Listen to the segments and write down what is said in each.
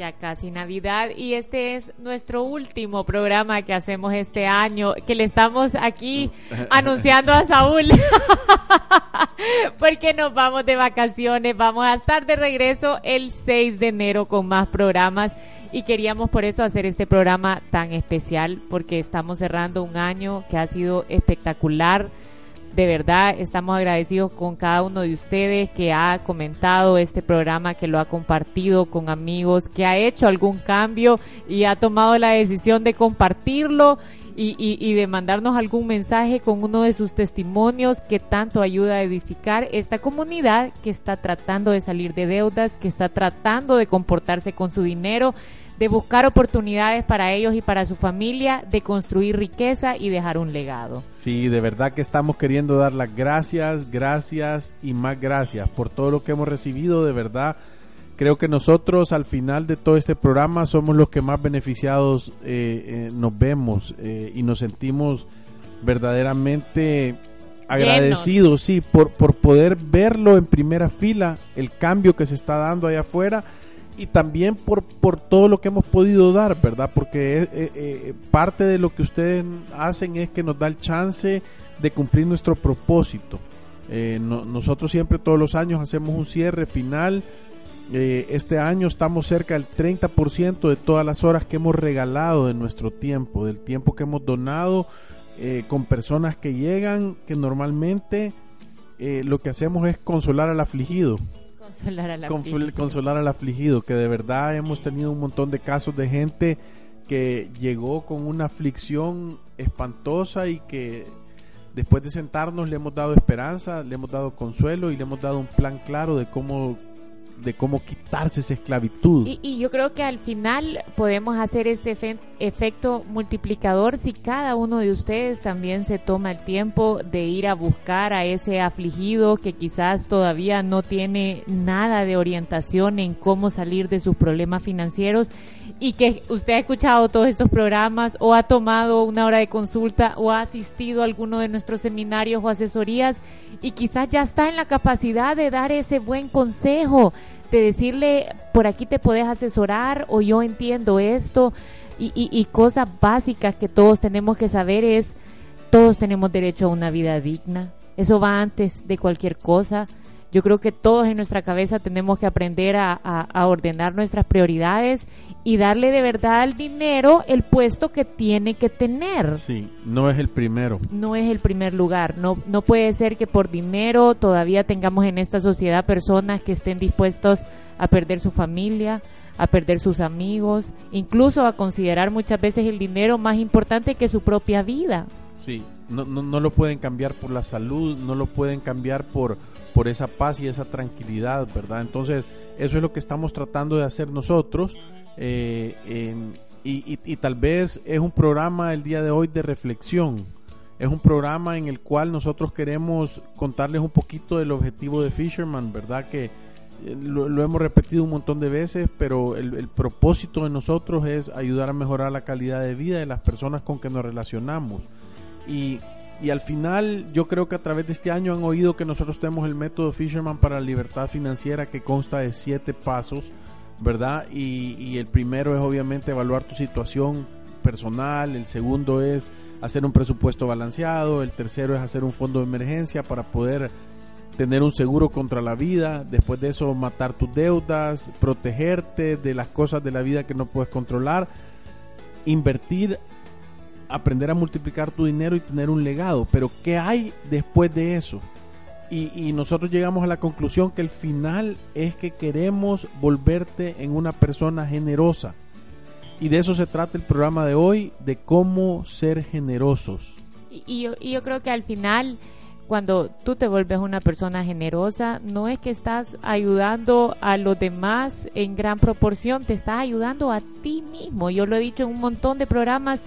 Ya casi Navidad y este es nuestro último programa que hacemos este año, que le estamos aquí anunciando a Saúl, porque nos vamos de vacaciones, vamos a estar de regreso el 6 de enero con más programas y queríamos por eso hacer este programa tan especial, porque estamos cerrando un año que ha sido espectacular de verdad estamos agradecidos con cada uno de ustedes que ha comentado este programa, que lo ha compartido con amigos, que ha hecho algún cambio y ha tomado la decisión de compartirlo y, y, de mandarnos algún mensaje con uno de sus testimonios que tanto ayuda a edificar esta comunidad que está tratando de salir de deudas, que está tratando de comportarse con su dinero de buscar oportunidades para ellos y para su familia, de construir riqueza y dejar un legado. Sí, de verdad que estamos queriendo dar las gracias, gracias y más gracias por todo lo que hemos recibido, de verdad. Creo que nosotros al final de todo este programa somos los que más beneficiados eh, eh, nos vemos eh, y nos sentimos verdaderamente agradecidos, sí, por, por poder verlo en primera fila, el cambio que se está dando allá afuera y también por, por todo lo que hemos podido dar, ¿verdad? Porque eh, eh, parte de lo que ustedes hacen es que nos da el chance de cumplir nuestro propósito. Eh, nosotros siempre todos los años hacemos un cierre final. este año estamos cerca del 30% de todas las horas que hemos regalado de nuestro tiempo, del tiempo que hemos donado con personas que llegan, que normalmente lo que hacemos es consolar al afligido. Consolar al, afligido. consolar al afligido, que de verdad hemos tenido un montón de casos de gente que llegó con una aflicción espantosa y que después de sentarnos le hemos dado esperanza, le hemos dado consuelo y le hemos dado un plan claro de cómo de cómo quitarse esa esclavitud. Y, yo creo que al final podemos hacer este efecto multiplicador si cada uno de ustedes también se toma el tiempo de ir a buscar a ese afligido que quizás todavía no tiene nada de orientación en cómo salir de sus problemas financieros y que usted ha escuchado todos estos programas o ha tomado una hora de consulta o ha asistido a alguno de nuestros seminarios o asesorías y quizás ya está en la capacidad de dar ese buen consejo, de decirle, por aquí te puedes asesorar o yo entiendo esto y, y cosas básicas que todos tenemos que saber es, todos tenemos derecho a una vida digna. Eso va antes de cualquier cosa yo creo que todos en nuestra cabeza tenemos que aprender a, ordenar nuestras prioridades y darle de verdad al dinero el puesto que tiene que tener. Sí, no es el primero. No es el primer lugar. No, no puede ser que por dinero todavía tengamos en esta sociedad personas que estén dispuestos a perder su familia, a perder sus amigos, incluso a considerar muchas veces el dinero más importante que su propia vida. Sí, no, no, no lo pueden cambiar por la salud, no lo pueden cambiar por por esa paz y esa tranquilidad, ¿verdad? Entonces, eso es lo que estamos tratando de hacer nosotros. Eh, y, tal vez es un programa el día de hoy de reflexión. Es un programa en el cual nosotros queremos contarles un poquito del objetivo de Fisherman, ¿verdad? Que eh, lo, hemos repetido un montón de veces, pero el, el, propósito de nosotros es ayudar a mejorar la calidad de vida de las personas con que nos relacionamos. Y y al final yo creo que a través de este año han oído que nosotros tenemos el método Fisherman para la libertad financiera que consta de siete pasos, ¿verdad? Y, el primero es obviamente evaluar tu situación personal, el segundo es hacer un presupuesto balanceado, el tercero es hacer un fondo de emergencia para poder tener un seguro contra la vida, después de eso matar tus deudas, protegerte de las cosas de la vida que no puedes controlar, invertir aprender a multiplicar tu dinero y tener un legado. Pero ¿qué hay después de eso? Y, y, nosotros llegamos a la conclusión que el final es que queremos volverte en una persona generosa. Y de eso se trata el programa de hoy, de cómo ser generosos. Y, yo, y yo creo que al final cuando tú te vuelves una persona generosa, no es que estás ayudando a los demás en gran proporción, te estás ayudando a ti mismo. Yo lo he dicho en un montón de programas,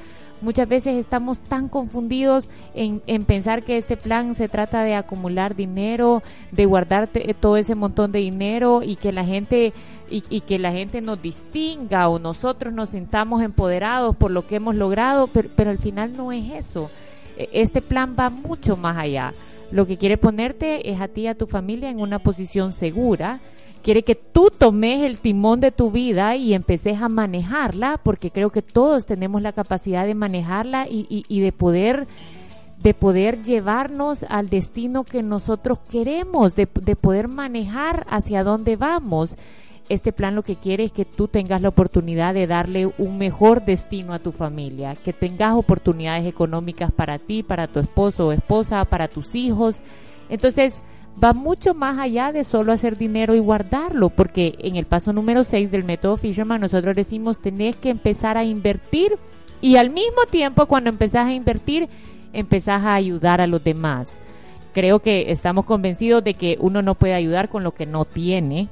muchas veces estamos tan confundidos en, pensar que este plan se trata de acumular dinero, de guardar todo ese montón de dinero y que la gente y, que la gente nos distinga o nosotros nos sintamos empoderados por lo que hemos logrado, pero al final no es eso. E, este plan va mucho más allá. Lo que quiere ponerte es a ti y a tu familia en una posición segura. Quiere que tú tomes el timón de tu vida y empeces a manejarla, porque creo que todos tenemos la capacidad de manejarla y, de poder de poder llevarnos al destino que nosotros queremos, de, de poder manejar hacia dónde vamos este plan lo que quiere es que tú tengas la oportunidad de darle un mejor destino a tu familia, que tengas oportunidades económicas para ti, para tu esposo o esposa, para tus hijos. Entonces, va mucho más allá de solo hacer dinero y guardarlo, porque en el paso número 6 del método Fisherman nosotros decimos tenés que empezar a invertir y al mismo tiempo cuando empezás a invertir, empezás a ayudar a los demás. Creo que estamos convencidos de que uno no puede ayudar con lo que no tiene,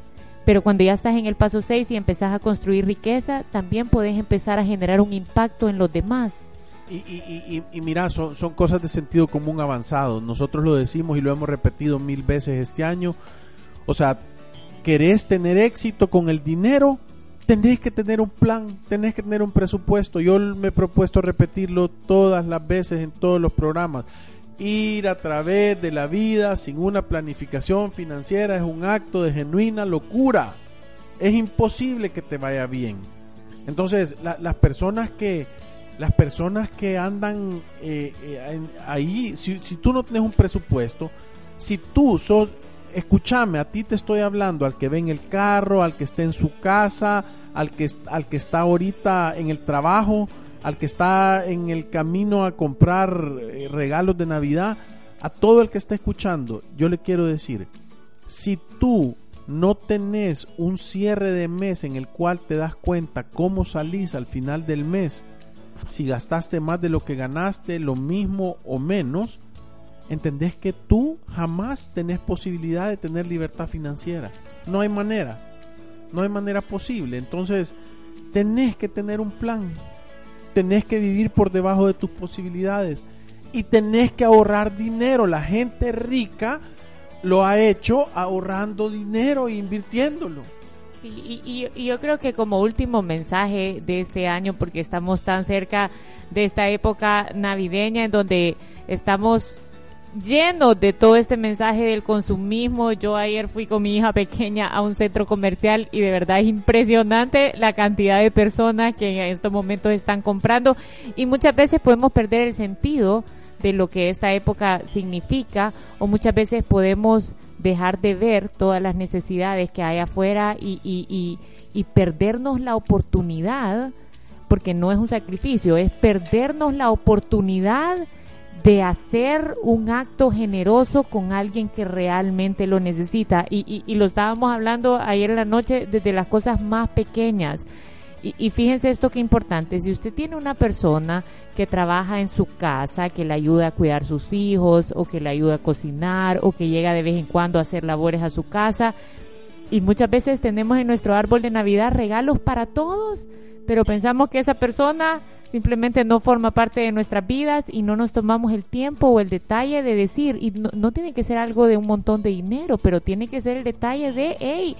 pero cuando ya estás en el paso 6 y empezás a construir riqueza, también puedes empezar a generar un impacto en los demás. Y, y, y, mira, son, son cosas de sentido común avanzado. Nosotros lo decimos y lo hemos repetido mil veces este año. O sea, querés tener éxito con el dinero, tenés que tener un plan, tenés que tener un presupuesto. Yo me he propuesto repetirlo todas las veces en todos los programas ir a través de la vida sin una planificación financiera es un acto de genuina locura. Es imposible que te vaya bien. Entonces, las personas que las personas que andan eh, eh, ahí, si, tú no tienes un presupuesto, si tú sos, escúchame, a ti te estoy hablando, al que ve en el carro, al que esté en su casa, al que, al que está ahorita en el trabajo, al que está en el camino a comprar eh, regalos de Navidad, a todo el que está escuchando, yo le quiero decir, si tú no tenés un cierre de mes en el cual te das cuenta cómo salís al final del mes, si gastaste más de lo que ganaste, lo mismo o menos, entendés que tú jamás tenés posibilidad de tener libertad financiera. No hay manera. No hay manera posible. Entonces, tenés que tener un plan tenés que vivir por debajo de tus posibilidades y tenés que ahorrar dinero. La gente rica lo ha hecho ahorrando dinero e invirtiéndolo. Y, yo creo que como último mensaje de este año, porque estamos tan cerca de esta época navideña en donde estamos lleno de todo este mensaje del consumismo. Yo ayer fui con mi hija pequeña a un centro comercial y de verdad es impresionante la cantidad de personas que en estos momentos están comprando y muchas veces podemos perder el sentido de lo que esta época significa o muchas veces podemos dejar de ver todas las necesidades que hay afuera y, y, y perdernos la oportunidad, porque no es un sacrificio, es perdernos la oportunidad de hacer un acto generoso con alguien que realmente lo necesita. Y, y, lo estábamos hablando ayer en la noche desde las cosas más pequeñas. Y, y, fíjense esto que importante, si usted tiene una persona que trabaja en su casa, que le ayuda a cuidar sus hijos, o que le ayuda a cocinar, o que llega de vez en cuando a hacer labores a su casa, y muchas veces tenemos en nuestro árbol de Navidad regalos para todos, pero pensamos que esa persona simplemente no forma parte de nuestras vidas y no nos tomamos el tiempo o el detalle de decir, y no, tiene que ser algo de un montón de dinero, pero tiene que ser el detalle de, hey,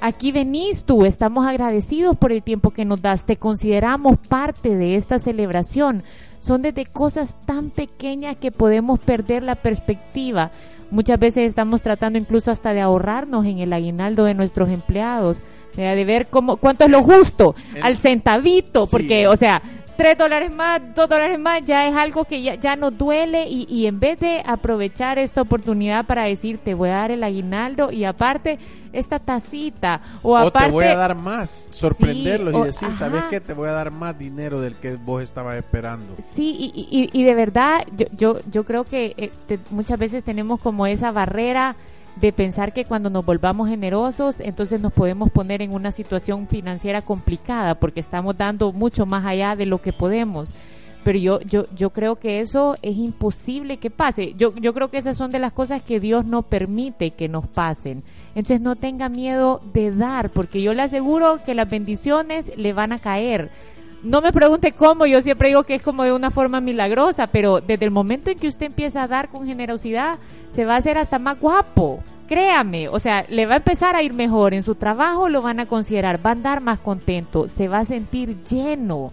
aquí venís tú, estamos agradecidos por el tiempo que nos das, te consideramos parte de esta celebración. Son desde cosas tan pequeñas que podemos perder la perspectiva. Muchas veces estamos tratando incluso hasta de ahorrarnos en el aguinaldo de nuestros empleados, de ver cómo, cuánto es lo justo, al centavito, porque, o sea, tres dólares más, dos dólares más, ya es algo que ya, ya nos duele y, y en vez de aprovechar esta oportunidad para decir te voy a dar el aguinaldo y aparte esta tacita o, aparte te voy a dar más, sorprenderlos Sí, o- y decir, ¿sabes qué? Te voy a dar más dinero del que vos estabas esperando. Sí, y, y- y de verdad, yo, yo, yo creo que eh, te- muchas veces tenemos como esa barrera de pensar que cuando nos volvamos generosos, entonces nos podemos poner en una situación financiera complicada porque estamos dando mucho más allá de lo que podemos. Pero yo, yo, yo creo que eso es imposible que pase. Yo, yo creo que esas son de las cosas que Dios no permite que nos pasen. Entonces no tenga miedo de dar, porque yo le aseguro que las bendiciones le van a caer. No me pregunte cómo, yo siempre digo que es como de una forma milagrosa, pero desde el momento en que usted empieza a dar con generosidad, se va a hacer hasta más guapo. Créame, o sea, le va a empezar a ir mejor en su trabajo, lo van a considerar, va a andar más contento, se va a sentir lleno.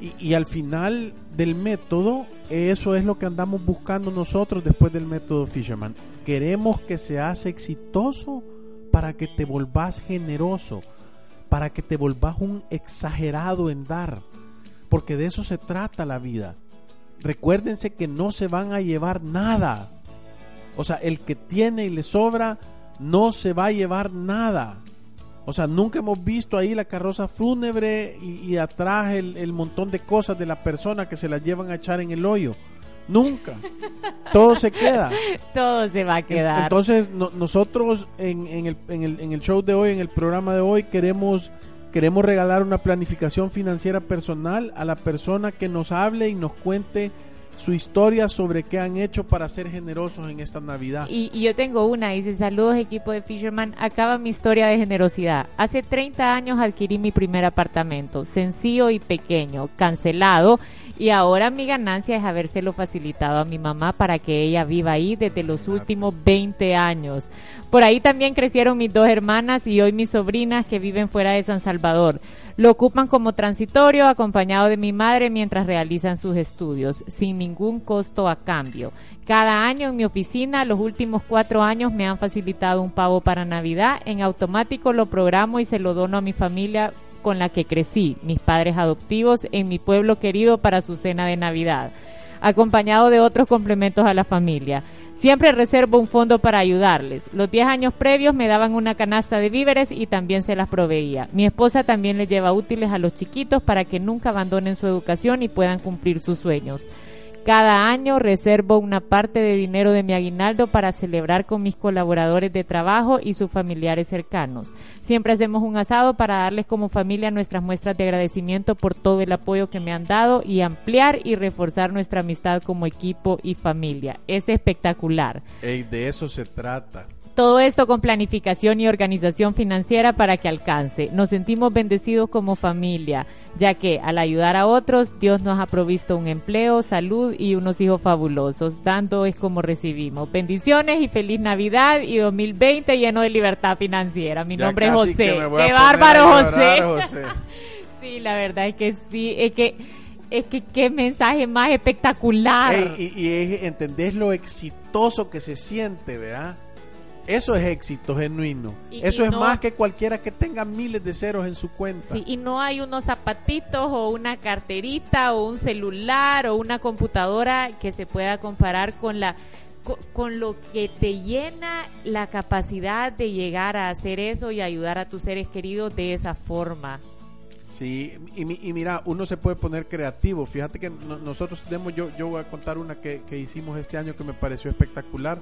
Y, y al final del método, eso es lo que andamos buscando nosotros después del método Fisherman. Queremos que seas exitoso para que te volvás generoso, para que te volvás un exagerado en dar, porque de eso se trata la vida. Recuérdense que no se van a llevar nada. O sea, el que tiene y le sobra no se va a llevar nada. O sea, nunca hemos visto ahí la carroza fúnebre y, atrás el, el montón de cosas de la persona que se las llevan a echar en el hoyo. Nunca. Todo se queda. Todo se va a quedar. Entonces, no- nosotros en, en el, en, el, en el show de hoy, en el programa de hoy, queremos, queremos regalar una planificación financiera personal a la persona que nos hable y nos cuente su historia sobre qué han hecho para ser generosos en esta Navidad. Y, y yo tengo una, dice, saludos equipo de Fisherman, acaba mi historia de generosidad. Hace 30 años adquirí mi primer apartamento, sencillo y pequeño, cancelado, y ahora mi ganancia es habérselo facilitado a mi mamá para que ella viva ahí desde los últimos 20 años. Por ahí también crecieron mis dos hermanas y hoy mis sobrinas que viven fuera de San Salvador. Lo ocupan como transitorio acompañado de mi madre mientras realizan sus estudios, sin ningún costo a cambio. Cada año en mi oficina, los últimos cuatro años me han facilitado un pavo para Navidad. En automático lo programo y se lo dono a mi familia con la que crecí, mis padres adoptivos, en mi pueblo querido para su cena de Navidad, acompañado de otros complementos a la familia. Siempre reservo un fondo para ayudarles. Los 10 años previos me daban una canasta de víveres y también se las proveía. Mi esposa también le lleva útiles a los chiquitos para que nunca abandonen su educación y puedan cumplir sus sueños. Cada año reservo una parte de dinero de mi aguinaldo para celebrar con mis colaboradores de trabajo y sus familiares cercanos. Siempre hacemos un asado para darles como familia nuestras muestras de agradecimiento por todo el apoyo que me han dado y ampliar y reforzar nuestra amistad como equipo y familia. Es espectacular. De eso se trata. Todo esto con planificación y organización financiera para que alcance. Nos sentimos bendecidos como familia, ya que al ayudar a otros, Dios nos ha provisto un empleo, salud y unos hijos fabulosos. Dando es como recibimos. Bendiciones y feliz Navidad y 2020 lleno de libertad financiera. Mi Ya nombre es José. ¡Qué bárbaro, José! José. sí, la verdad es que sí. Es que, es que qué mensaje más espectacular. Y, y es- entendés lo exitoso que se siente, ¿verdad? Eso es éxito genuino. Y- Eso y es no- más que cualquiera que tenga miles de ceros en su cuenta. Sí, y no hay unos zapatitos o una carterita o un celular o una computadora que se pueda comparar con la co- con lo que te llena la capacidad de llegar a hacer eso y ayudar a tus seres queridos de esa forma. Sí, y, y mira, uno se puede poner creativo. Fíjate que no- nosotros tenemos, yo, yo voy a contar una que, que hicimos este año que me pareció espectacular.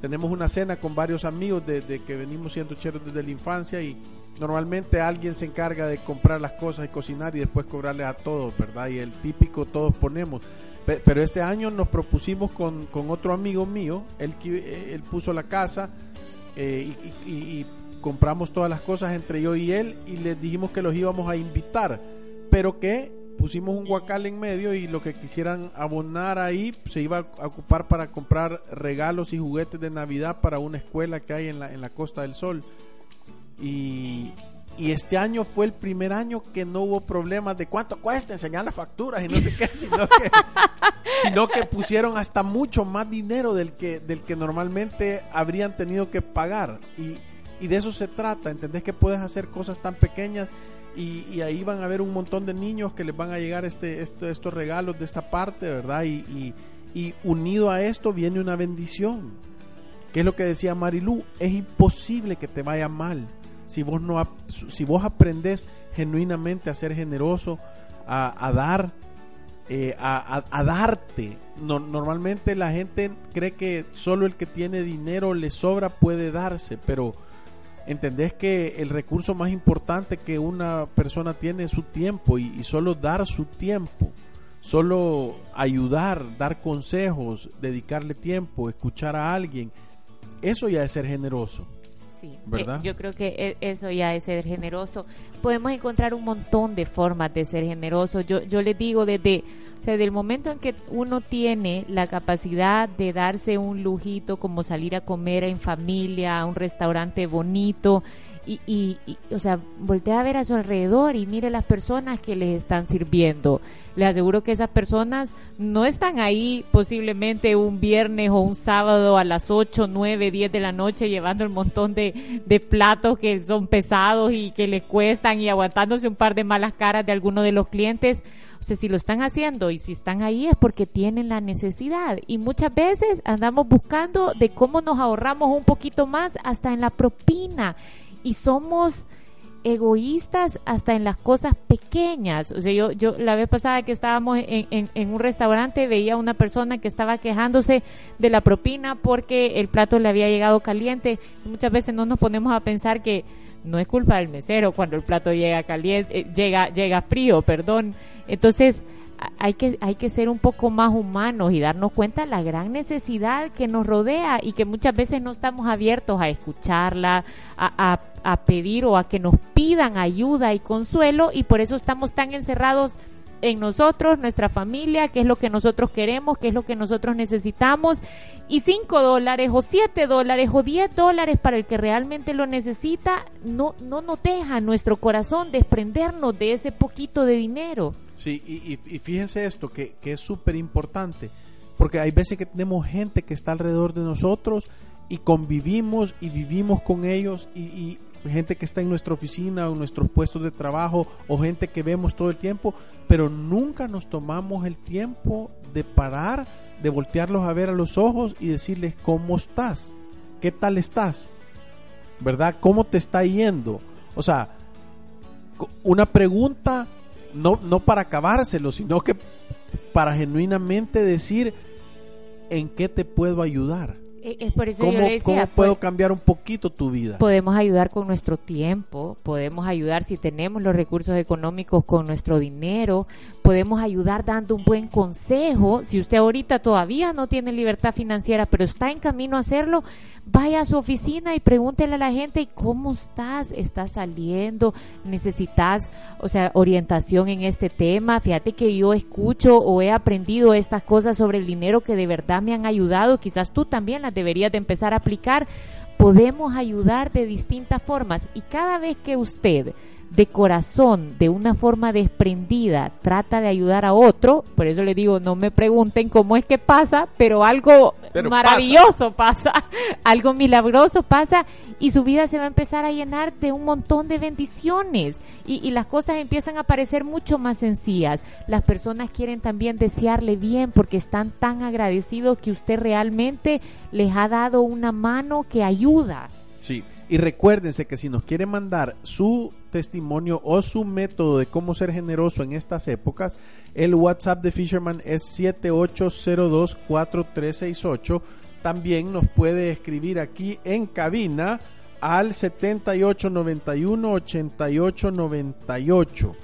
Tenemos una cena con varios amigos de, de que venimos siendo cheros desde la infancia y normalmente alguien se encarga de comprar las cosas y cocinar y después cobrarles a todos, ¿verdad? Y el típico todos ponemos. Pe- Pero este año nos propusimos con, con otro amigo mío, él, eh, él puso la casa eh, y- y compramos todas las cosas entre yo y él y les dijimos que los íbamos a invitar, pero que pusimos un guacal en medio y lo que quisieran abonar ahí se iba a ocupar para comprar regalos y juguetes de Navidad para una escuela que hay en la, en la Costa del Sol. Y, y este año fue el primer año que no hubo problemas de cuánto cuesta enseñar las facturas y no sé qué, sino que, sino que pusieron hasta mucho más dinero del que, del que normalmente habrían tenido que pagar. Y, Y de eso se trata, ¿entendés que puedes hacer cosas tan pequeñas y, ahí van a haber un montón de niños que les van a llegar este, este estos regalos de esta parte, ¿verdad? Y, y, unido a esto viene una bendición. ¿Qué es lo que decía Marilú? Es imposible que te vaya mal si vos no si vos aprendes genuinamente a ser generoso, a, dar, eh, a, darte. normalmente la gente cree que solo el que tiene dinero le sobra puede darse, pero entendés que el recurso más importante que una persona tiene es su tiempo y, y solo dar su tiempo, solo ayudar, dar consejos, dedicarle tiempo, escuchar a alguien, eso ya es ser generoso. Sí, eh, yo creo que e, eso ya es ser generoso. Podemos encontrar un montón de formas de ser generoso. Yo, yo les digo desde, o sea, desde el momento en que uno tiene la capacidad de darse un lujito como salir a comer en familia, a un restaurante bonito, y, y, o sea, voltea a ver a su alrededor y mire las personas que les están sirviendo. Le aseguro que esas personas no están ahí posiblemente un viernes o un sábado a las 8, 9, 10 de la noche llevando el montón de, de platos que son pesados y que les cuestan y aguantándose un par de malas caras de alguno de los clientes. O sea, si lo están haciendo y si están ahí es porque tienen la necesidad. Y muchas veces andamos buscando de cómo nos ahorramos un poquito más hasta en la propina y somos egoístas hasta en las cosas pequeñas. O sea, yo, yo la vez pasada que estábamos en, un restaurante veía una persona que estaba quejándose de la propina porque el plato le había llegado caliente. muchas veces no nos ponemos a pensar que no es culpa del mesero cuando el plato llega caliente, eh, llega, llega frío, perdón. Entonces, hay que, hay que ser un poco más humanos y darnos cuenta de la gran necesidad que nos rodea y que muchas veces no estamos abiertos a escucharla, a, pedir o a que nos pidan ayuda y consuelo y por eso estamos tan encerrados en nosotros, nuestra familia, qué es lo que nosotros queremos, qué es lo que nosotros necesitamos. Y cinco dólares o siete dólares o diez dólares para el que realmente lo necesita, no, no nos deja nuestro corazón desprendernos de ese poquito de dinero. Sí, y, fíjense esto, que, es súper importante, porque hay veces que tenemos gente que está alrededor de nosotros y convivimos y vivimos con ellos y, gente que está en nuestra oficina o en nuestros puestos de trabajo o gente que vemos todo el tiempo, pero nunca nos tomamos el tiempo de parar, de voltearlos a ver a los ojos y decirles cómo estás, qué tal estás, ¿verdad? ¿Cómo te está yendo? O sea, una pregunta no, no para acabárselo, sino que para genuinamente decir en qué te puedo ayudar. Eh, es por eso yo le decía, ¿Cómo puedo pues, cambiar un poquito tu vida? Podemos ayudar con nuestro tiempo, podemos ayudar si tenemos los recursos económicos con nuestro dinero, podemos ayudar dando un buen consejo. Si usted ahorita todavía no tiene libertad financiera, pero está en camino a hacerlo, vaya a su oficina y pregúntele a la gente, ¿y cómo estás? ¿Estás saliendo? ¿Necesitas, o sea, orientación en este tema? Fíjate que yo escucho o he aprendido estas cosas sobre el dinero que de verdad me han ayudado. Quizás tú también las deberías de empezar a aplicar. Podemos ayudar de distintas formas y cada vez que usted de corazón, de una forma desprendida, trata de ayudar a otro, por eso le digo, no me pregunten cómo es que pasa, pero algo maravilloso pasa. algo milagroso pasa y su vida se va a empezar a llenar de un montón de bendiciones y, y las cosas empiezan a parecer mucho más sencillas. Las personas quieren también desearle bien porque están tan agradecidos que usted realmente les ha dado una mano que ayuda. Sí, y recuérdense que si nos quiere mandar su testimonio o su método de cómo ser generoso en estas épocas, el WhatsApp de Fisherman es 78024368. También nos puede escribir aquí en cabina al 7891-8898.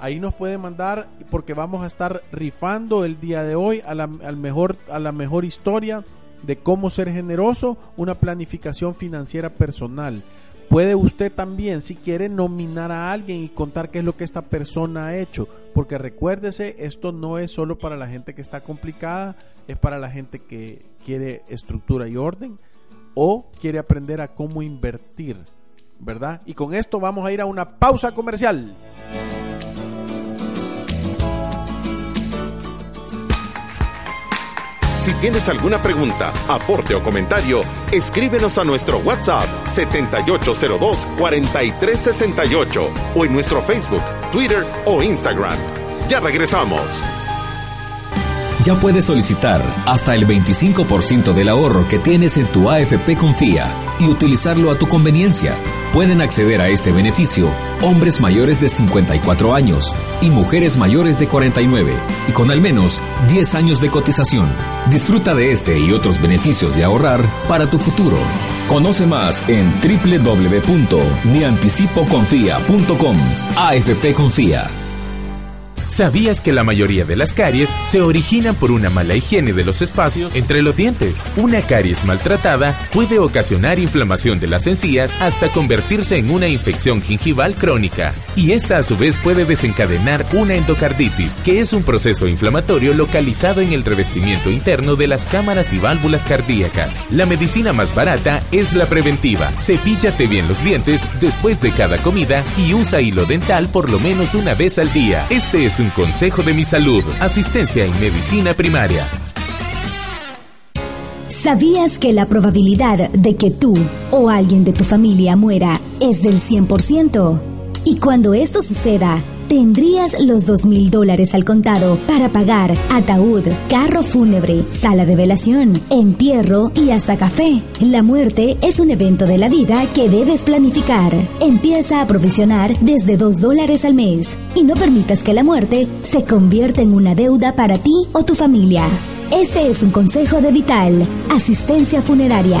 Ahí nos puede mandar porque vamos a estar rifando el día de hoy a la, al mejor, a la mejor historia de cómo ser generoso, una planificación financiera personal. Puede usted también, si quiere, nominar a alguien y contar qué es lo que esta persona ha hecho. Porque recuérdese, esto no es solo para la gente que está complicada, es para la gente que quiere estructura y orden o quiere aprender a cómo invertir, ¿verdad? Y con esto vamos a ir a una pausa comercial. Si tienes alguna pregunta, aporte o comentario, escríbenos a nuestro WhatsApp 7802-4368 o en nuestro Facebook, Twitter o Instagram. Ya regresamos. Ya puedes solicitar hasta el 25% del ahorro que tienes en tu AFP Confía y utilizarlo a tu conveniencia. Pueden acceder a este beneficio hombres mayores de 54 años y mujeres mayores de 49 y con al menos 10 años de cotización. Disfruta de este y otros beneficios de ahorrar para tu futuro. Conoce más en www.mianticipoconfía.com. AFP Confía. ¿Sabías que la mayoría de las caries se originan por una mala higiene de los espacios entre los dientes? Una caries maltratada puede ocasionar inflamación de las encías hasta convertirse en una infección gingival crónica. Y esta a su vez puede desencadenar una endocarditis, que es un proceso inflamatorio localizado en el revestimiento interno de las cámaras y válvulas cardíacas. La medicina más barata es la preventiva. Cepíllate bien los dientes después de cada comida y usa hilo dental por lo menos una vez al día. Este es un consejo de mi salud. Asistencia en medicina primaria. ¿Sabías que la probabilidad de que tú o alguien de tu familia muera es del 100%? Y cuando esto suceda, tendrías los dos mil dólares al contado para pagar ataúd, carro fúnebre, sala de velación, entierro y hasta café. La muerte es un evento de la vida que debes planificar. Empieza a provisionar desde dos dólares al mes y no permitas que la muerte se convierta en una deuda para ti o tu familia. Este es un consejo de Vital, asistencia funeraria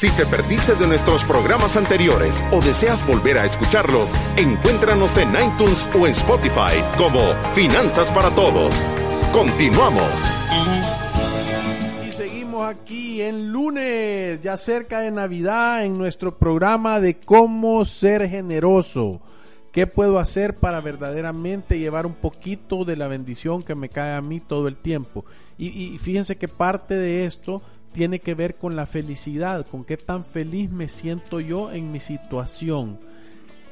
Si te perdiste de nuestros programas anteriores o deseas volver a escucharlos, encuéntranos en iTunes o en Spotify como Finanzas para Todos. Continuamos. Y seguimos aquí en lunes, ya cerca de Navidad, en nuestro programa de cómo ser generoso. ¿Qué puedo hacer para verdaderamente llevar un poquito de la bendición que me cae a mí todo el tiempo? Y, y fíjense que parte de esto tiene que ver con la felicidad, con qué tan feliz me siento yo en mi situación.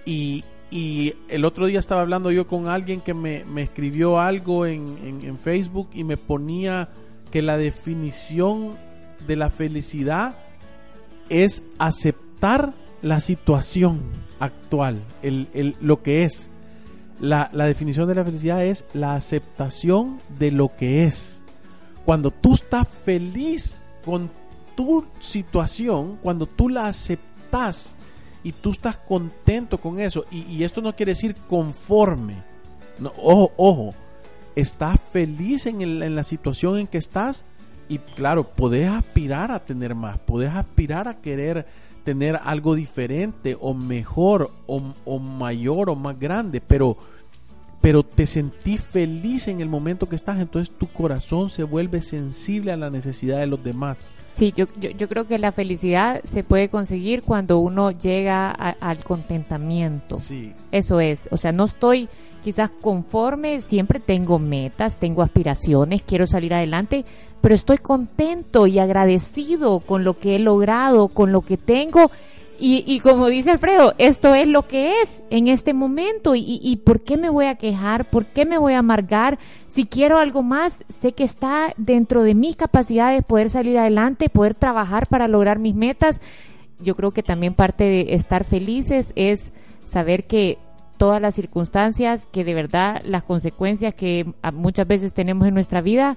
Y, el otro día estaba hablando yo con alguien que me, escribió algo en, en, Facebook y me ponía que la definición de la felicidad es aceptar la situación actual, el, lo que es. La, la definición de la felicidad es la aceptación de lo que es. Cuando tú estás feliz con tu situación, cuando tú la aceptas y tú estás contento con eso, y, esto no quiere decir conforme, no, ojo, ojo, estás feliz en, la situación en que estás y claro, podés aspirar a tener más, podés aspirar a querer tener algo diferente o mejor o mayor o más grande, pero pero te sentís feliz en el momento que estás, entonces tu corazón se vuelve sensible a la necesidad de los demás. Sí, yo, yo, creo que la felicidad se puede conseguir cuando uno llega al contentamiento. Sí. Eso es, o sea, no estoy quizás conforme, siempre tengo metas, tengo aspiraciones, quiero salir adelante, pero estoy contento y agradecido con lo que he logrado, con lo que tengo y, y, como dice Alfredo, esto es lo que es en este momento. Y, y, por qué me voy a quejar? ¿Por qué me voy a amargar? Si quiero algo más, sé que está dentro de mis capacidades poder salir adelante, poder trabajar para lograr mis metas. Yo creo que también parte de estar felices es saber que todas las circunstancias, que de verdad las consecuencias que muchas veces tenemos en nuestra vida,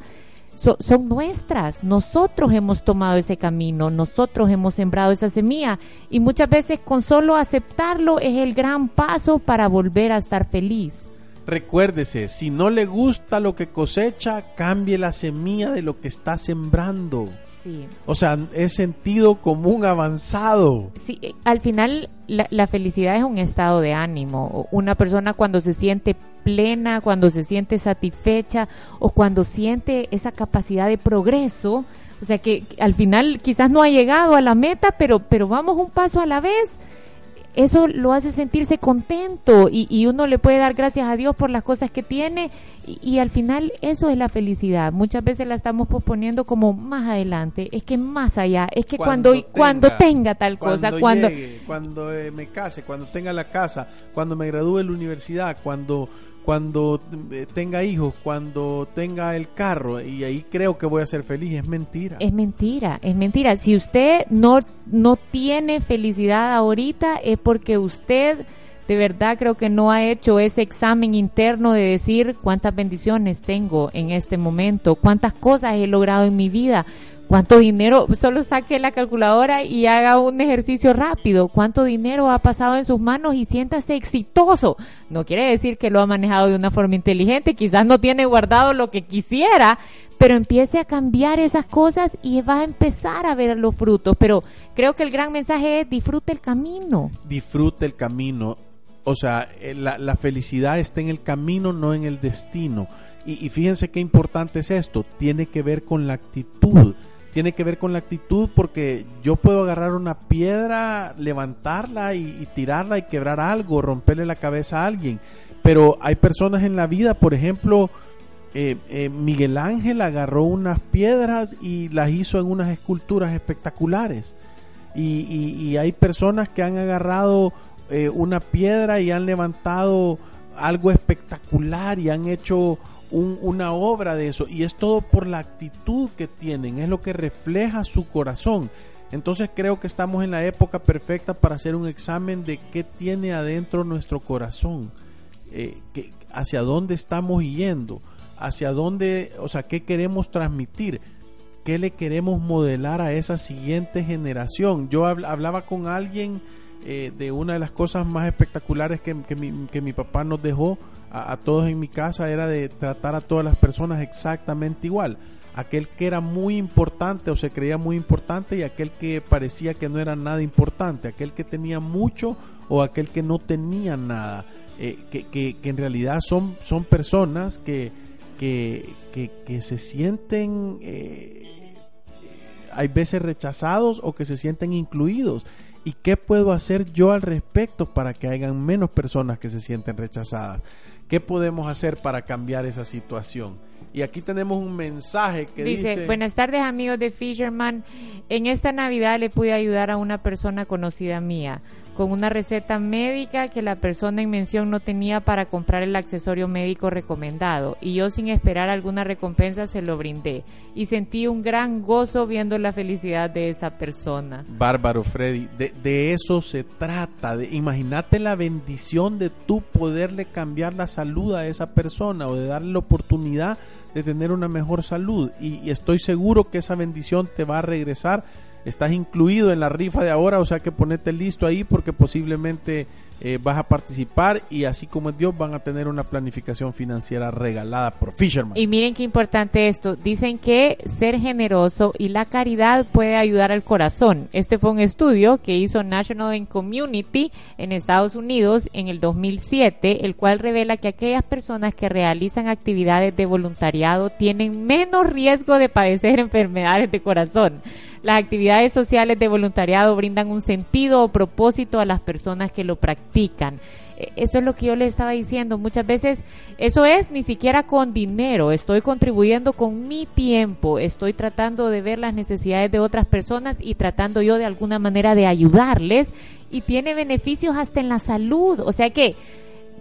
son nuestras. Nosotros hemos tomado ese camino, nosotros hemos sembrado esa semilla y muchas veces con solo aceptarlo es el gran paso para volver a estar feliz. Recuérdese, si no le gusta lo que cosecha, cambie la semilla de lo que está sembrando. Sí. O sea, es sentido común avanzado. Sí, eh, al final la, la, felicidad es un estado de ánimo. Una persona cuando se siente plena, cuando se siente satisfecha o cuando siente esa capacidad de progreso, o sea que al final quizás no ha llegado a la meta, pero, pero vamos un paso a la vez eso lo hace sentirse contento y, y, uno le puede dar gracias a Dios por las cosas que tiene y, al final eso es la felicidad. Muchas veces la estamos posponiendo como más adelante, es que más allá, es que cuando cuando tenga, tenga tal cosa, cuando cuando eh, me case, cuando tenga la casa, cuando me gradúe de la universidad, cuando cuando eh, tenga hijos, cuando tenga el carro y ahí creo que voy a ser feliz, es mentira. Es mentira, es mentira. Si usted no no tiene felicidad ahorita es porque usted de verdad creo que no ha hecho ese examen interno de decir cuántas bendiciones tengo en este momento, cuántas cosas he logrado en mi vida, cuánto dinero, solo saque la calculadora y haga un ejercicio rápido, cuánto dinero ha pasado en sus manos y siéntase exitoso. No quiere decir que lo ha manejado de una forma inteligente, quizás no tiene guardado lo que quisiera, pero empiece a cambiar esas cosas y va a empezar a ver los frutos. Pero creo que el gran mensaje es disfrute el camino. Disfrute el camino o sea, eh, la, la, felicidad está en el camino, no en el destino. Y, y, fíjense qué importante es esto, tiene que ver con la actitud. Tiene que ver con la actitud porque yo puedo agarrar una piedra, levantarla y, tirarla y quebrar algo, romperle la cabeza a alguien. Pero hay personas en la vida, por ejemplo, eh, eh, Miguel Ángel agarró unas piedras y las hizo en unas esculturas espectaculares. Y, y, y hay personas que han agarrado eh, una piedra y han levantado algo espectacular y han hecho un, una obra de eso. Y es todo por la actitud que tienen, es lo que refleja su corazón. Entonces creo que estamos en la época perfecta para hacer un examen de qué tiene adentro nuestro corazón, eh, hacia dónde estamos yendo, hacia dónde, o sea, qué queremos transmitir, qué le queremos modelar a esa siguiente generación. Yo hablaba con alguien eh, de una de las cosas más espectaculares que, que, mi, que mi, papá nos dejó a, todos en mi casa era de tratar a todas las personas exactamente igual. Aquel que era muy importante o se creía muy importante y aquel que parecía que no era nada importante, aquel que tenía mucho o aquel que no tenía nada. Eh, que, que, que, en realidad son, son personas que, que, que se sienten, eh, hay veces rechazados o que se sienten incluidos y qué puedo hacer yo al respecto para que hayan menos personas que se sienten rechazadas. ¿Qué podemos hacer para cambiar esa situación? Y aquí tenemos un mensaje que dice, dice, buenas tardes amigos de Fisherman. En esta Navidad le pude ayudar a una persona conocida mía con una receta médica que la persona en mención no tenía para comprar el accesorio médico recomendado. Y yo sin esperar alguna recompensa se lo brindé. Y sentí un gran gozo viendo la felicidad de esa persona. Bárbaro Freddy, de, eso se trata, de imagínate la bendición de tú poderle cambiar la salud a esa persona o de darle la oportunidad de tener una mejor salud. Y estoy seguro que esa bendición te va a regresar estás incluido en la rifa de ahora, o sea que ponete listo ahí porque posiblemente eh, vas a participar y así como es Dios van a tener una planificación financiera regalada por Fisherman. Y miren qué importante esto, dicen que ser generoso y la caridad puede ayudar al corazón. Este fue un estudio que hizo National and Community en Estados Unidos en el 2007, el cual revela que aquellas personas que realizan actividades de voluntariado tienen menos riesgo de padecer enfermedades de corazón. Las actividades sociales de voluntariado brindan un sentido o propósito a las personas que lo practican. E, eso es lo que yo le estaba diciendo. Muchas veces eso es ni siquiera con dinero. Estoy contribuyendo con mi tiempo. Estoy tratando de ver las necesidades de otras personas y tratando yo de alguna manera de ayudarles. Y tiene beneficios hasta en la salud. O sea que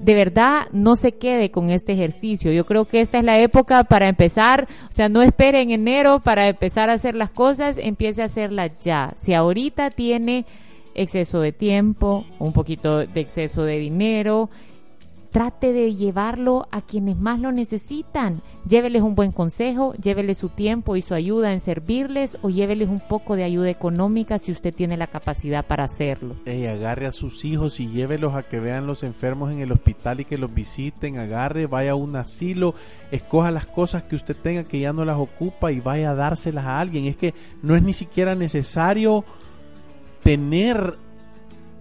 de verdad no se quede con este ejercicio. Yo creo que esta es la época para empezar, o sea, no espere en enero para empezar a hacer las cosas, empiece a hacerlas ya. Si ahorita tiene exceso de tiempo, un poquito de exceso de dinero, trate de llevarlo a quienes más lo necesitan. Lléveles un buen consejo, lléveles su tiempo y su ayuda en servirles o lléveles un poco de ayuda económica si usted tiene la capacidad para hacerlo. Agarre a sus hijos y llévelos a que vean los enfermos en el hospital y que los visiten. Agarre, vaya a un asilo, escoja las cosas que usted tenga que ya no las ocupa y vaya a dárselas a alguien. Es que no es ni siquiera necesario tener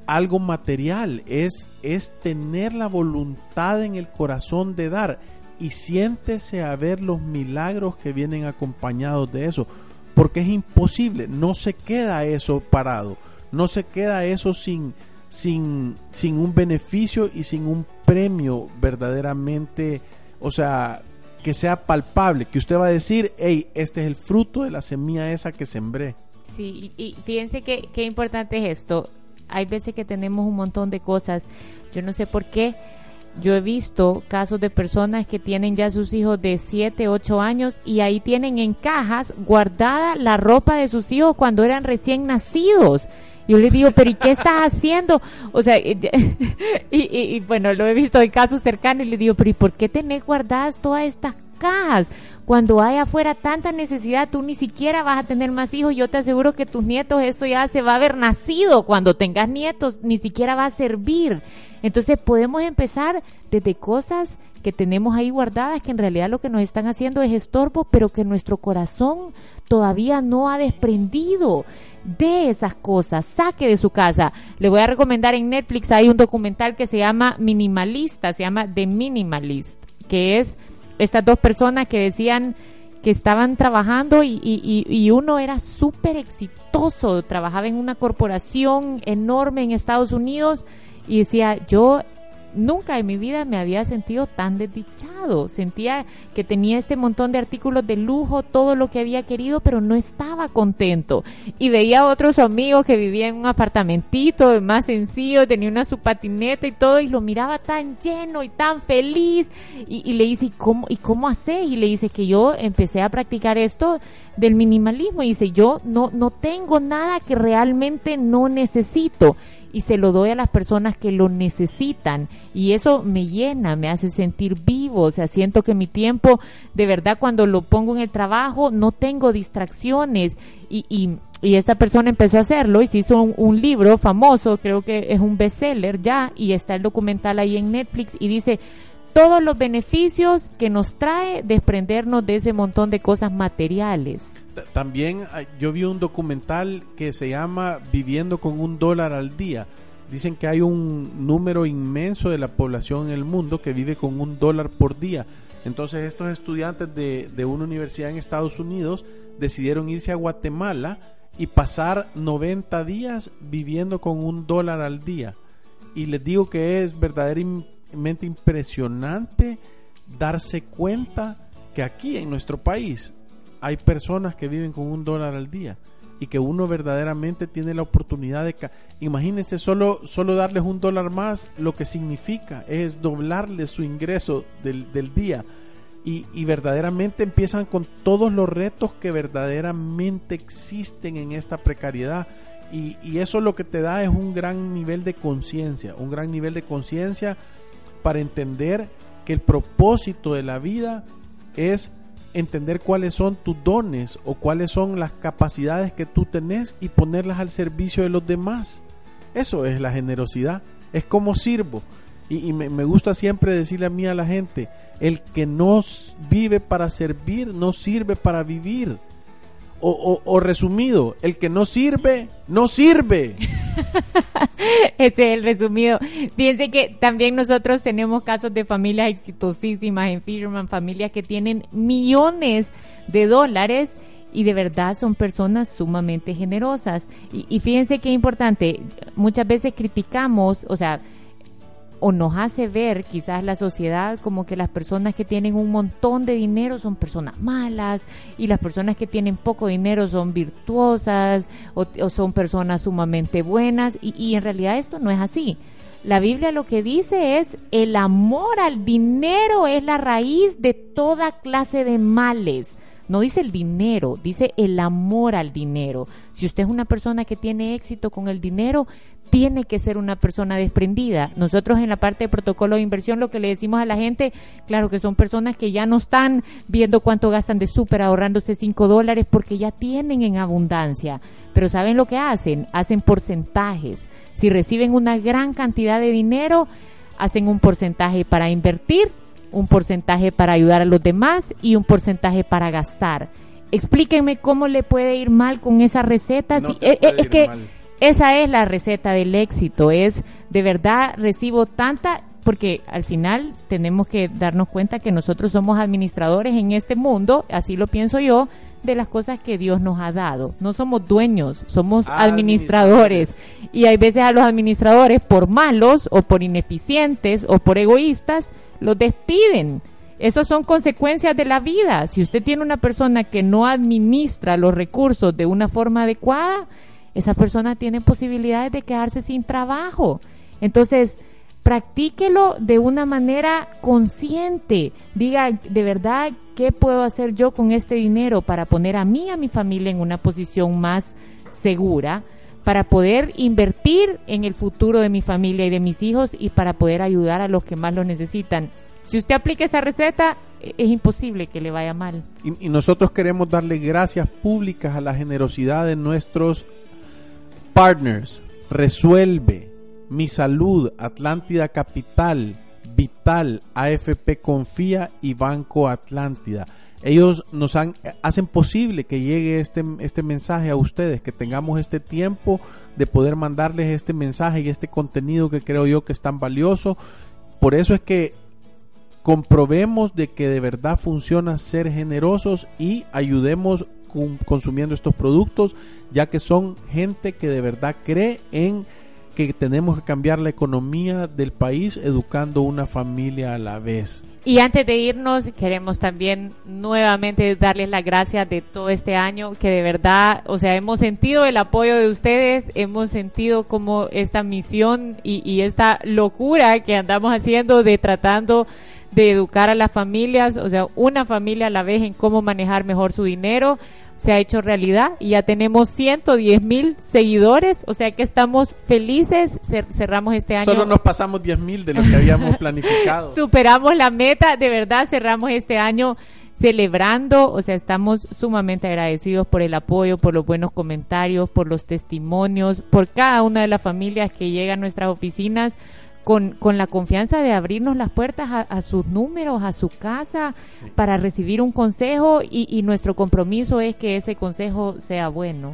algo material, es, es tener la voluntad en el corazón de dar y siéntese a ver los milagros que vienen acompañados de eso, porque es imposible, no se queda eso parado, no se queda eso sin, sin, sin un beneficio y sin un premio verdaderamente, o sea, que sea palpable, que usted va a decir, hey, este es el fruto de la semilla esa que sembré. Sí, y fíjense que, qué importante es esto hay veces que tenemos un montón de cosas. Yo no sé por qué. Yo he visto casos de personas que tienen ya sus hijos de 7, 8 años y ahí tienen en cajas guardada la ropa de sus hijos cuando eran recién nacidos. Yo les digo, pero ¿y qué estás haciendo? O sea, y, y, bueno, lo he visto en casos cercanos y le digo, pero ¿y por qué tenés guardadas todas estas cajas? Cuando hay afuera tanta necesidad, tú ni siquiera vas a tener más hijos. Yo te aseguro que tus nietos, esto ya se va a haber nacido. Cuando tengas nietos, ni siquiera va a servir. Entonces podemos empezar desde cosas que tenemos ahí guardadas que en realidad lo que nos están haciendo es estorbo, pero que nuestro corazón todavía no ha desprendido de esas cosas, saque de su casa. Le voy a recomendar en Netflix, hay un documental que se llama Minimalista, se llama The Minimalist, que es estas dos personas que decían que estaban trabajando y, y uno era súper exitoso, trabajaba en una corporación enorme en Estados Unidos y decía, yo nunca en mi vida me había sentido tan desdichado. Sentía que tenía este montón de artículos de lujo, todo lo que había querido, pero no estaba contento. Y veía a otros amigos que vivían en un apartamentito más sencillo, tenía una su patineta y todo, y lo miraba tan lleno y tan feliz. Y, le dice, ¿y cómo, ¿y? Y le dice que yo empecé a practicar esto del minimalismo. Y dice, yo no, no tengo nada que realmente no necesito y se lo doy a las personas que lo necesitan. Y eso me llena, me hace sentir vivo, o sea, siento que mi tiempo, de verdad, cuando lo pongo en el trabajo, no tengo distracciones. Y, y, esta persona empezó a hacerlo y se hizo un, un libro famoso, creo que es un bestseller ya y está el documental ahí en Netflix y dice, todos los beneficios que nos trae desprendernos de ese montón de cosas materiales también yo vi un documental que se llama Viviendo con un dólar al día. Dicen que hay un número inmenso de la población en el mundo que vive con un dólar por día. Entonces estos estudiantes de, de una universidad en Estados Unidos decidieron irse a Guatemala y pasar 90 días viviendo con un dólar al día. Y les digo que es verdaderamente impresionante darse cuenta que aquí en nuestro país hay personas que viven con un dólar al día y que uno verdaderamente tiene la oportunidad de... Imagínense solo, solo darles un dólar más, lo que significa es doblarle su ingreso del, del día. Y, y, verdaderamente empiezan con todos los retos que verdaderamente existen en esta precariedad. Y, y eso lo que te da es un gran nivel de conciencia, un gran nivel de conciencia para entender que el propósito de la vida es entender cuáles son tus dones o cuáles son las capacidades que tú tenés y ponerlas al servicio de los demás. Eso es la generosidad, es como sirvo. Y, me, me, gusta siempre decirle a mí a la gente, el que no vive para servir, no sirve para vivir. O, resumido, el que no sirve, no sirve. Ese es el resumido. Fíjense que también nosotros tenemos casos de familias exitosísimas en Fisherman, familias que tienen millones de dólares y de verdad son personas sumamente generosas. Y, y fíjense qué importante, muchas veces criticamos, o sea, o nos hace ver quizás la sociedad como que las personas que tienen un montón de dinero son personas malas y las personas que tienen poco dinero son virtuosas o, son personas sumamente buenas y, en realidad esto no es así. La Biblia lo que dice es el amor al dinero es la raíz de toda clase de males. No dice el dinero, dice el amor al dinero. Si usted es una persona que tiene éxito con el dinero, tiene que ser una persona desprendida. Nosotros en la parte de protocolo de inversión lo que le decimos a la gente, claro que son personas que ya no están viendo cuánto gastan de súper ahorrándose 5 dólares porque ya tienen en abundancia. Pero ¿saben lo que hacen? Hacen porcentajes. Si reciben una gran cantidad de dinero, hacen un porcentaje para invertir, un porcentaje para ayudar a los demás y un porcentaje para gastar. Explíquenme cómo le puede ir mal con esa receta. Eh, eh, es que esa es la receta del éxito, es de verdad recibo tanta, porque al final tenemos que darnos cuenta que nosotros somos administradores en este mundo, así lo pienso yo, de las cosas que Dios nos ha dado. No somos dueños, somos administradores. Y hay veces a los administradores, por malos o por ineficientes o por egoístas, los despiden. Esas son consecuencias de la vida. Si usted tiene una persona que no administra los recursos de una forma adecuada, esa persona tiene posibilidades de quedarse sin trabajo. Entonces, practíquelo de una manera consciente. Diga, de verdad, ¿qué puedo hacer yo con este dinero para poner a mí y a mi familia en una posición más segura? para poder invertir en el futuro de mi familia y de mis hijos y para poder ayudar a los que más lo necesitan. Si usted aplica esa receta, e-, es imposible que le vaya mal. Y, y nosotros queremos darle gracias públicas a la generosidad de nuestros Partners, Resuelve, Mi Salud, Atlántida Capital, Vital, AFP Confía y Banco Atlántida. Ellos nos han, hacen posible que llegue este, este mensaje a ustedes, que tengamos este tiempo de poder mandarles este mensaje y este contenido que creo yo que es tan valioso. Por eso es que comprobemos de que de verdad funciona ser generosos y ayudemos consumiendo estos productos, ya que son gente que de verdad cree en que tenemos que cambiar la economía del país educando una familia a la vez. Y antes de irnos, queremos también nuevamente darles las gracias de todo este año, que de verdad, o sea, hemos sentido el apoyo de ustedes, hemos sentido como esta misión y, y esta locura que andamos haciendo de tratando de educar a las familias, o sea, una familia a la vez en cómo manejar mejor su dinero se ha hecho realidad y ya tenemos 110 mil seguidores, o sea que estamos felices, cerramos este año. Solo nos pasamos 10 mil de lo que habíamos planificado. Superamos la meta, de verdad cerramos este año celebrando, o sea, estamos sumamente agradecidos por el apoyo, por los buenos comentarios, por los testimonios, por cada una de las familias que llegan a nuestras oficinas con, con la confianza de abrirnos las puertas a, sus números, a su casa, para recibir un consejo y, y nuestro compromiso es que ese consejo sea bueno.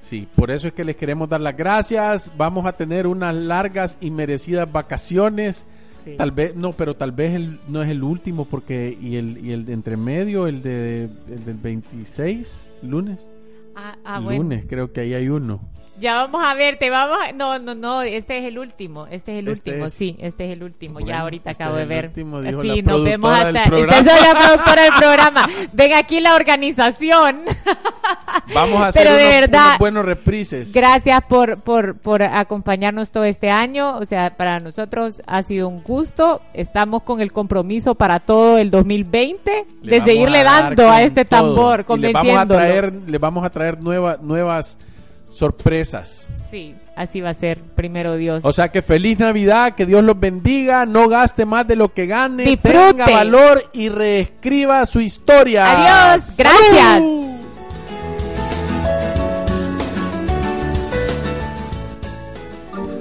Sí, por eso es que les queremos dar las gracias. Vamos a tener unas largas y merecidas vacaciones. Tal vez, no, pero tal vez el, no es el último porque, y el, y el de entre medio, el, de, el del 26, lunes. Ah, ah lunes, creo que ahí hay uno. Ya vamos a ver, te vamos a... No, no, no, este es el último, este es el este último, sí, este es el último, ya ahorita este acabo de ver. Último, dijo sí, nos vemos hasta... Esta es la productora del programa. Ven aquí la organización. Vamos a hacer Pero de verdad, buenos reprises. Gracias por, por, por acompañarnos todo este año, o sea, para nosotros ha sido un gusto, estamos con el compromiso para todo el 2020 de seguirle dando a este tambor, convenciéndolo. le vamos a traer, le vamos a traer nueva, nuevas sorpresas. Sí, así va a ser, primero Dios. O sea que feliz Navidad, que Dios los bendiga, no gaste más de lo que gane, tenga valor y reescriba su historia. Adiós, gracias.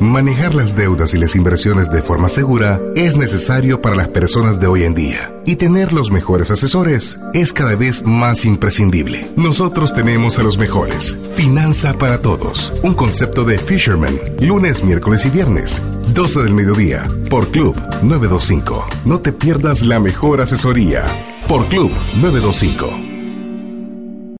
Manejar las deudas y las inversiones de forma segura es necesario para las personas de hoy en día y tener los mejores asesores es cada vez más imprescindible. Nosotros tenemos a los mejores. Finanza para todos. Un concepto de Fisherman. Lunes, miércoles y viernes. 12 del mediodía. Por Club 925. No te pierdas la mejor asesoría. Por Club 925.